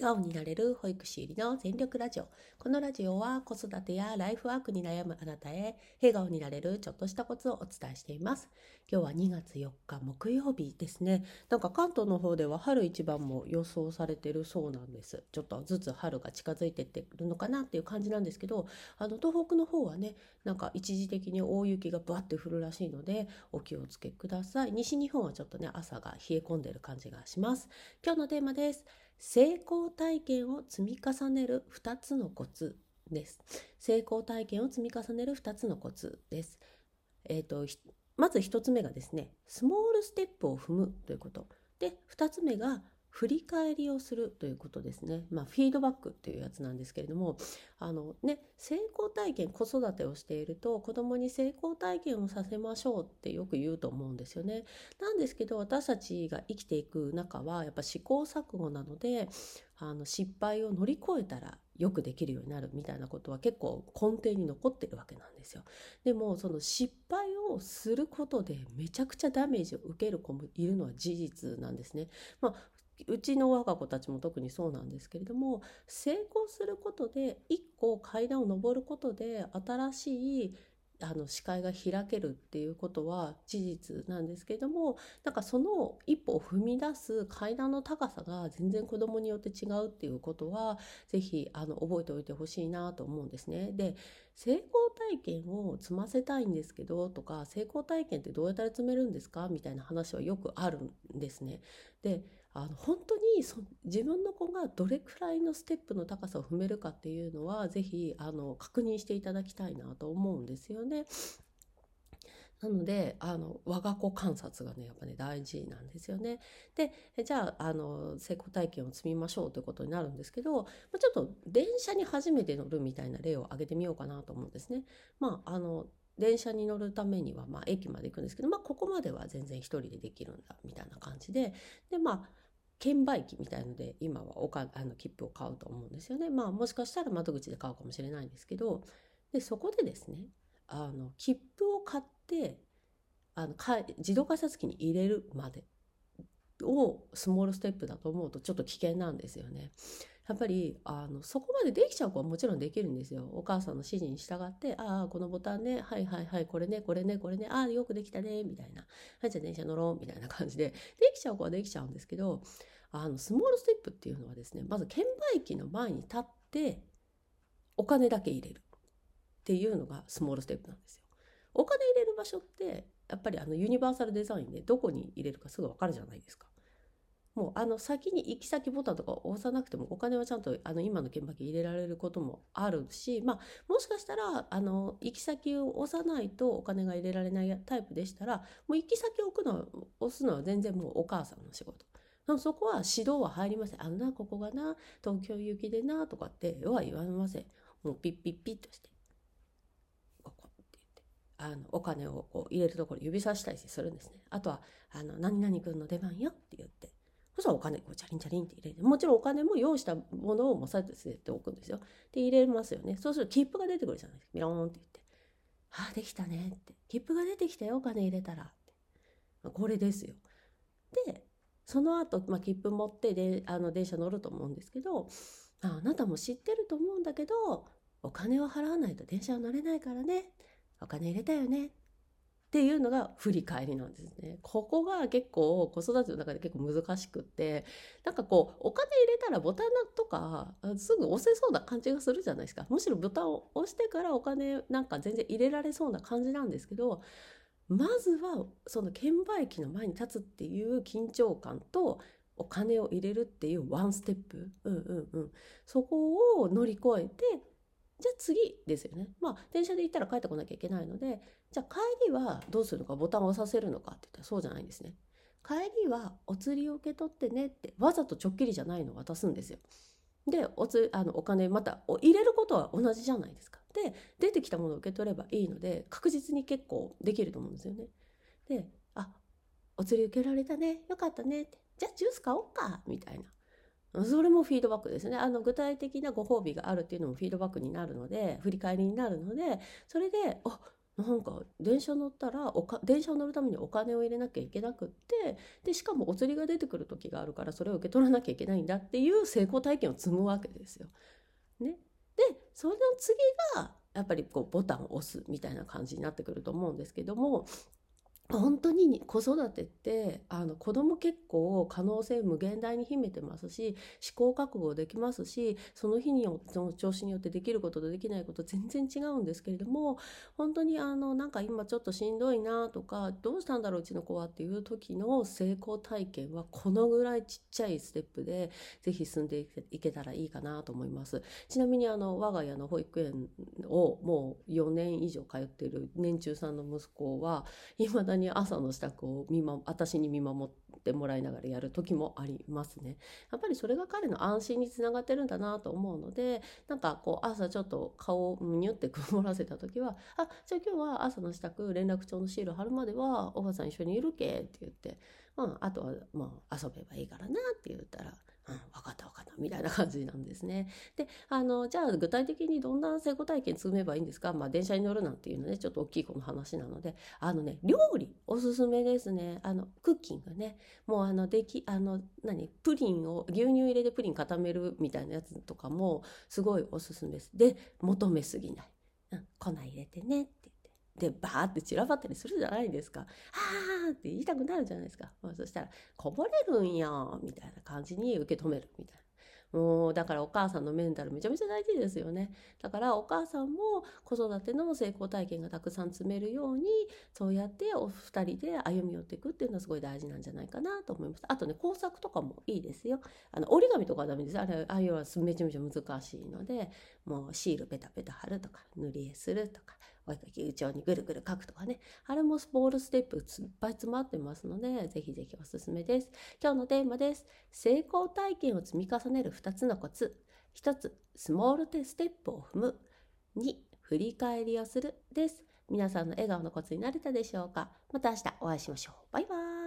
笑顔になれる保育士入りの全力ラジオ。このラジオは子育てやライフワークに悩むあなたへ笑顔になれるちょっとしたコツをお伝えしています。今日は2月4日木曜日ですね。なんか関東の方では春一番も予想されてるそうなんです。ちょっとずつ春が近づいてってるのかなっていう感じなんですけど、あの東北の方はね、なんか一時的に大雪がバッて降るらしいのでお気をつけください。西日本はちょっとね、朝が冷え込んでる感じがします。今日のテーマです。成功体験を積み重ねる2つのコツです。成功体験を積み重ねる2つのコツです。えっ、ー、と、まず1つ目がですね、スモールステップを踏むということ。で、2つ目が振り返りをするということですね。まあ、フィードバックっていうやつなんですけれども、あのね、成功体験、子育てをしていると、子供に成功体験をさせましょうってよく言うと思うんですよね。なんですけど、私たちが生きていく中は、やっぱ試行錯誤なので、あの失敗を乗り越えたらよくできるようになるみたいなことは結構根底に残ってるわけなんですよ。でもその失敗をすることでめちゃくちゃダメージを受ける子もいるのは事実なんですね。まあうちの我が子たちも特にそうなんですけれども成功することで一個階段を上ることで新しいあの視界が開けるっていうことは事実なんですけれどもなんかその一歩を踏み出す階段の高さが全然子どもによって違うっていうことは是非あの覚えておいてほしいなと思うんですね。で成功体験を積ませたいんですけどとか成功体験ってどうやったら積めるんですか？みたいな話はよくあるんですね。であの本当にそ自分の子がどれくらいのステップの高さを踏めるかっていうのは是非あの確認していただきたいなと思うんですよね。なので、あの、我が子観察がね、やっぱね、大事なんですよね。で、じゃあ、あの、成功体験を積みましょうということになるんですけど、ちょっと電車に初めて乗るみたいな例を挙げてみようかなと思うんですね。まあ、あの、電車に乗るためには、まあ、駅まで行くんですけど、まあ、ここまでは全然一人でできるんだ、みたいな感じで、で、まあ、券売機みたいので今はおかあの切符を買うと思うんですよね。まあもしかしたら窓口で買うかもしれないんですけどでそこでですねあの切符を買ってあのか自動改札機に入れるまでをスモールステップだと思うとちょっと危険なんですよね。やっぱりあのそこまでできちゃう子はもちろんできるんですよ。お母さんの指示に従って「ああこのボタンねはいはいはいこれねこれねこれねああよくできたね」みたいな「はいじゃあ電車乗ろう」みたいな感じでできちゃう子はできちゃうんですけどあのスモールステップっていうのはですねまず券売機の前に立ってお金だけ入れるっていうのがスモールステップなんですよ。お金入れる場所ってやっぱりあのユニバーサルデザインでどこに入れるかすぐ分かるじゃないですか。もうあの先に行き先ボタンとか押さなくてもお金はちゃんとあの今の券売機入れられることもあるし、まあ、もしかしたらあの行き先を押さないとお金が入れられないタイプでしたらもう行き先を置くの押すのは全然もうお母さんの仕事。そこは指導は入りません。あのな、ここがな、東京行きでな、とかっては言われません。もうピッピッピッとして、ここって言って、あの、お金をこう入れるところ指さしたりするんですね。あとは、あの、何々君の出番よって言って、そしたらお金こうチャリンチャリンって入れてもちろんお金も用意したものをもさせておくんですよ。で入れますよね。そうすると切符が出てくるじゃないですか。ビローンって言って。ああできたねって。切符が出てきたよお金入れたらって。これですよ。でその後、まあ、切符持ってであの電車乗ると思うんですけどああなたも知ってると思うんだけどお金を払わないと電車は乗れないからねお金入れたよねっていうのが振り返りなんですね。ここが結構子育ての中で結構難しくってなんかこうお金入れたらボタンとかすぐ押せそうな感じがするじゃないですか。むしろボタンを押してからお金なんか全然入れられそうな感じなんですけどまずはその券売機の前に立つっていう緊張感とお金を入れるっていうワンステップ、うんうんうん、そこを乗り越えてじゃあ次ですよね。まあ電車で行ったら帰ってこなきゃいけないのでじゃあ帰りはどうするのかボタンを押させるのかって言ったらそうじゃないんですね。帰りはお釣りを受け取ってねってわざとちょっきりじゃないのを渡すんですよ。でおつあのお金また入れることは同じじゃないですか。で出てきたものを受け取ればいいので確実に結構できると思うんですよね。で「あお釣り受けられたねよかったね」って「じゃあジュース買おうか」みたいなそれもフィードバックですね。あの具体的なご褒美があるっていうのもフィードバックになるので振り返りになるのでそれで「あなんか電車乗ったらおか電車を乗るためにお金を入れなきゃいけなくってでしかもお釣りが出てくる時があるからそれを受け取らなきゃいけないんだっていう成功体験を積むわけですよ。ね、でその次がやっぱりこうボタンを押すみたいな感じになってくると思うんですけども本当に子育てってあの子供結構可能性無限大に秘めてますし試行錯誤できますしその日によその調子によってできることとできないこと全然違うんですけれども本当にあのなんか今ちょっとしんどいなとかどうしたんだろううちの子はっていう時の成功体験はこのぐらいちっちゃいステップでぜひ進んでいけたらいいかなと思います。ちなみにあの我が家の保育園をもう4年以上通っている年中さんの息子は未だにに朝の支度を見、ま、私に見守ってもらいながらやる時もありますね。やっぱりそれが彼の安心につながってるんだなと思うのでなんかこう朝ちょっと顔をニュって曇らせた時は「あじゃあ今日は朝の支度連絡帳のシール貼るまではおばさん一緒にいるけ」って言って、うん、あとはまあ遊べばいいからなって言ったらうん、分かった分かったみたいな感じなんですね。であのじゃあ具体的にどんな成功体験積めばいいんですか、まあ、電車に乗るなんていうのねちょっと大きい子の話なので。あのね料理おすすめですね。あのクッキングね。もうあのできあの何？プリンを牛乳入れてプリン固めるみたいなやつとかもすごいおすすめです。で求めすぎない、うん、粉入れてねって。でバーって散らばったりするじゃないですか。あーって言いたくなるじゃないですか。まあ、そしたらこぼれるんやみたいな感じに受け止めるみたいな。もうだからお母さんのメンタルめちゃめちゃ大事ですよね。だからお母さんも子育ての成功体験がたくさん積めるようにそうやってお二人で歩み寄っていくっていうのはすごい大事なんじゃないかなと思います。あとね工作とかもいいですよ。あの折り紙とかはダメです。あれああいうのはめちゃめちゃ難しいのでもうシールペタペタ貼るとか塗り絵するとかお絵かき打にぐるぐる書くとかね。あれもスポールステップいっぱい詰まってますので、ぜひぜひおすすめです。今日のテーマです。成功体験を積み重ねる2つのコツ。1つ、スモールテステップを踏む。2、振り返りをするです。皆さんの笑顔のコツになれたでしょうかまた明日お会いしましょう。バイバイ。